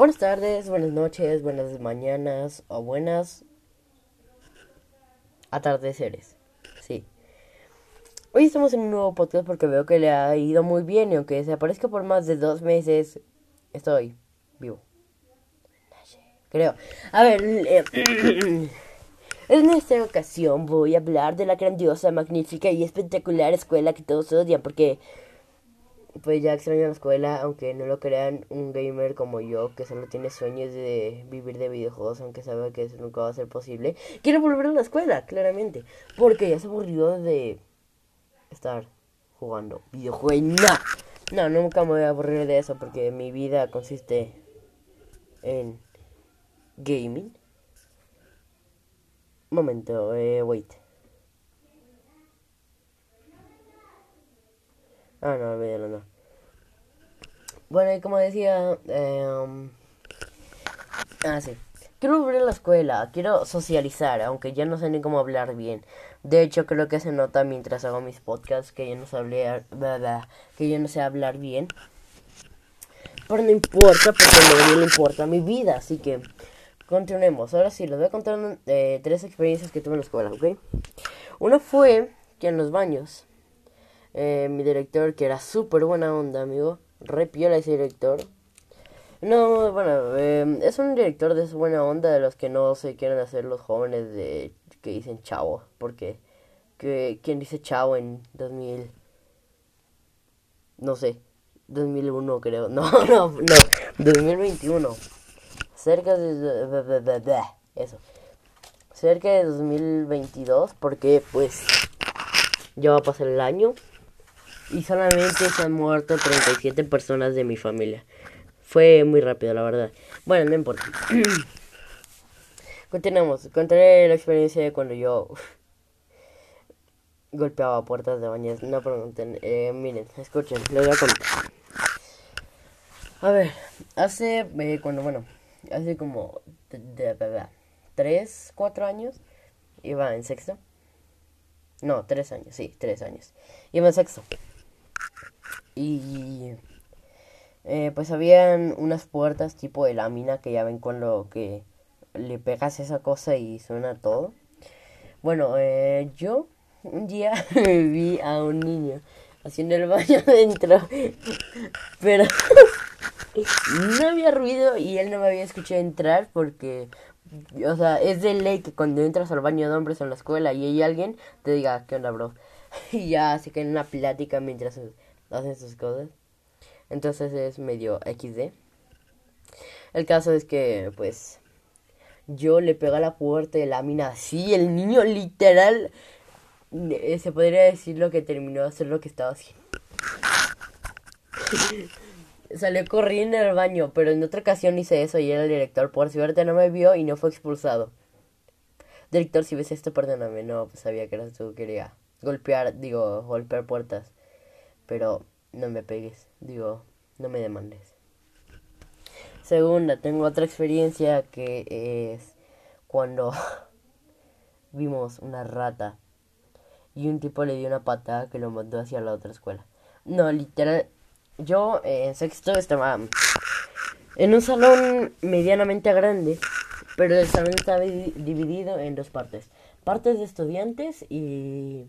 Buenas tardes, buenas noches, buenas mañanas o buenas atardeceres. Sí. Hoy estamos en un nuevo podcast porque veo que le ha ido muy bien y aunque desaparezca por más de dos meses, estoy vivo. Creo. A ver, en esta ocasión voy a hablar de la grandiosa, magnífica y espectacular escuela que todos odian porque pues ya extraño la escuela, aunque no lo crean, un gamer como yo que solo tiene sueños de vivir de videojuegos, aunque sabe que eso nunca va a ser posible, quiere volver a la escuela, claramente, porque ya se aburrió de estar jugando videojuegos. No, nunca me voy a aburrir de eso porque mi vida consiste en gaming. Momento, eh, wait. Ah, no, olvídalo, no. Bueno, y como decía, eh, ah, sí. Quiero volver a la escuela, quiero socializar, aunque ya no sé ni cómo hablar bien. De hecho, creo que se nota mientras hago mis podcasts que yo no sé hablar, que yo no sé hablar bien. Pero no importa, porque no me importa mi vida, así que continuemos. Ahora sí, les voy a contar eh, tres experiencias que tuve en la escuela, ¿ok? Una fue que en los baños eh, mi director, que era súper buena onda, amigo. Re piola ese director. No, bueno, eh, es un director de buena onda de los que no se quieren hacer los jóvenes de que dicen chavo. Porque, que, ¿quién dice chavo en 2000? No sé, 2001 creo. No, no, no, 2021. Cerca de... Eso. Cerca de 2022 porque pues ya va a pasar el año y solamente se han muerto 37 personas de mi familia. Fue muy rápido, la verdad. Bueno, no importa. Continuamos. Contaré la experiencia de cuando yo golpeaba puertas de baños. No pregunten. Eh, miren, escuchen, les voy a contar. A ver, hace eh, cuando, bueno, hace como de, de, 3, 4 años, iba en sexto. No, 3 años, sí, 3 años. Iba en sexto. Y eh, pues habían unas puertas tipo de lámina que ya ven con lo que le pegas esa cosa y suena todo. Bueno, eh, yo un día vi a un niño haciendo el baño dentro, pero no había ruido y él no me había escuchado entrar porque, o sea, es de ley que cuando entras al baño de hombres en la escuela y hay alguien, te diga, ¿qué onda, bro? Y ya se queda en una plática mientras hacen sus cosas. Entonces es medio XD. El caso es que, pues, yo le pegué a la puerta de la mina así, el niño literal, eh, se podría decir lo que terminó de hacer lo que estaba haciendo. Salió corriendo al baño, pero en otra ocasión hice eso y era el director. Por suerte no me vio y no fue expulsado. Director, si ves esto, perdóname. No, pues sabía que eras tú, quería golpear, digo, golpear puertas. Pero no me pegues, digo, no me demandes. Segunda, tengo otra experiencia que es cuando vimos una rata y un tipo le dio una patada que lo mandó hacia la otra escuela. No, literal, yo en sexto estaba en un salón medianamente grande, pero el salón estaba dividido en dos partes. Partes de estudiantes y,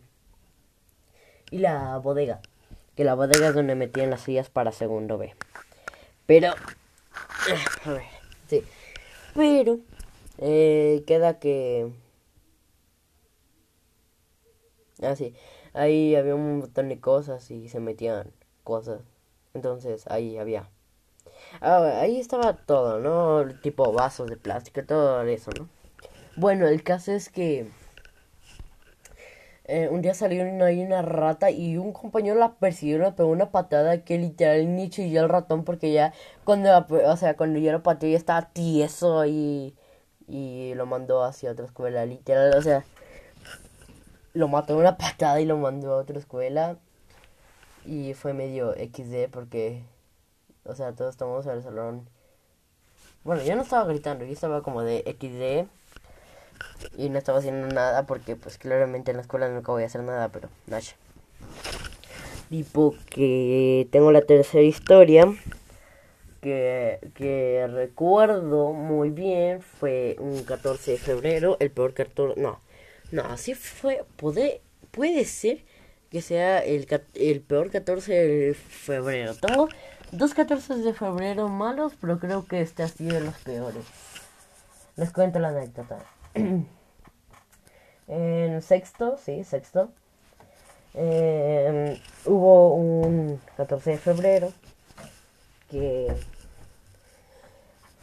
y la bodega que la bodega es donde metían las sillas para segundo B. Pero, a ver, sí. Pero, eh, queda que... Ah, sí. Ahí había un montón de cosas y se metían cosas. Entonces, ahí había... Ah, ahí estaba todo, ¿no? Tipo vasos de plástico, todo eso, ¿no? Bueno, el caso es que eh, un día salió una, rata y un compañero la persiguió le pegó una patada que literal ni chilló el ratón porque ya cuando, o sea, cuando yo lo pateé ya estaba tieso y, y lo mandó hacia otra escuela, literal, o sea, lo mató una patada y lo mandó a otra escuela y fue medio XD porque, o sea, todos estábamos en el salón. Bueno, yo no estaba gritando, yo estaba como de XD y no estaba haciendo nada porque pues claramente en la escuela nunca voy a hacer nada, pero nada. Tipo que tengo la tercera historia que, que recuerdo muy bien fue un 14 de febrero, el peor 14, no, no, así fue, puede, puede ser que sea el, el peor 14 de febrero. Tengo dos 14 de febrero malos, pero creo que este ha sido los peores. Les cuento la anécdota. en sexto, sí, sexto, eh, hubo un 14 de febrero que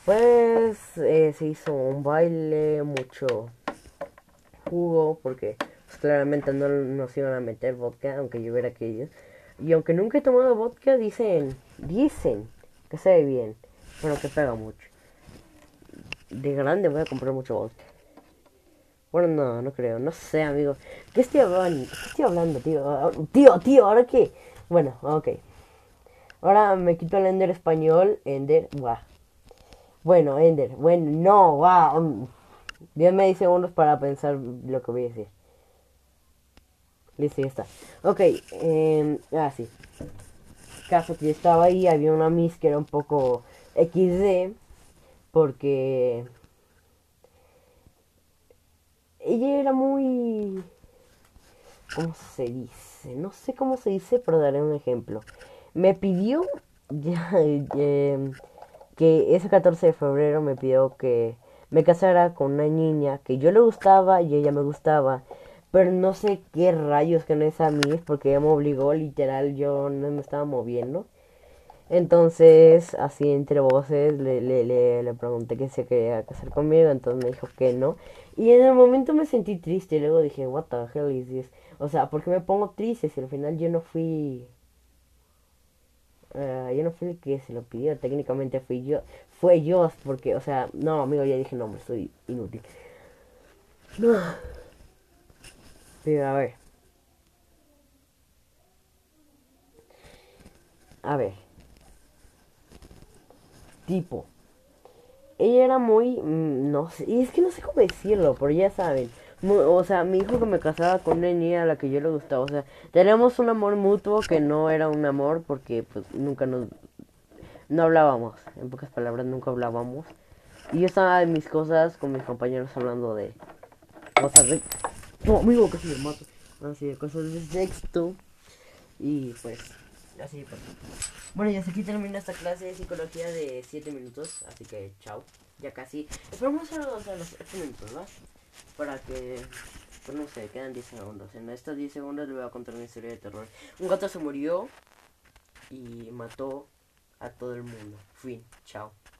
pues eh, se hizo un baile, mucho jugo, porque pues, claramente no nos iban a meter vodka, aunque yo hubiera querido. Y aunque nunca he tomado vodka, dicen, dicen que sabe bien, pero que pega mucho. De grande voy a comprar mucho vodka. Bueno, no, no creo, no sé, amigo. ¿Qué estoy hablando? ¿Qué estoy hablando, tío? Tío, tío, ¿ahora qué? Bueno, ok. Ahora me quito el Ender español. Ender, va. Bueno, Ender, bueno, no, va. Díganme 10 segundos para pensar lo que voy a decir. Listo, ya está. Ok, eh, ah, sí. Caso que estaba ahí, había una Miss que era un poco XD. Porque ella era muy... ¿Cómo se dice? No sé cómo se dice, pero daré un ejemplo. Me pidió ya, que ese 14 de febrero me pidió que me casara con una niña que yo le gustaba y ella me gustaba. Pero no sé qué rayos que no es a mí, porque ella me obligó, literal, yo no me estaba moviendo. Entonces, así entre voces, le, le, le, le pregunté que se quería casar conmigo, entonces me dijo que no. Y en el momento me sentí triste, y luego dije, what the hell is this? O sea, ¿por qué me pongo triste si al final yo no fui... Uh, yo no fui el que se lo pidió, técnicamente fui yo, fue yo, porque, o sea, no, amigo, ya dije, no, me soy inútil. No. Pero, a ver. A ver tipo. Ella era muy, mm, no sé, y es que no sé cómo decirlo, pero ya saben. o sea, mi hijo que me casaba con una niña a la que yo le gustaba. O sea, tenemos un amor mutuo que no era un amor porque pues nunca nos... No hablábamos, en pocas palabras nunca hablábamos. Y yo estaba en mis cosas con mis compañeros hablando de cosas de... No, amigo, casi me mato. Así de cosas de sexto. Y pues, así pues. Bueno, y hasta aquí termina esta clase de psicología de 7 minutos, así que chao, ya casi. Esperamos a los, a los 8 minutos, ¿no? Para que, pues no sé, quedan 10 segundos. En estos 10 segundos le voy a contar una historia de terror. Un gato se murió y mató a todo el mundo. Fin, chao.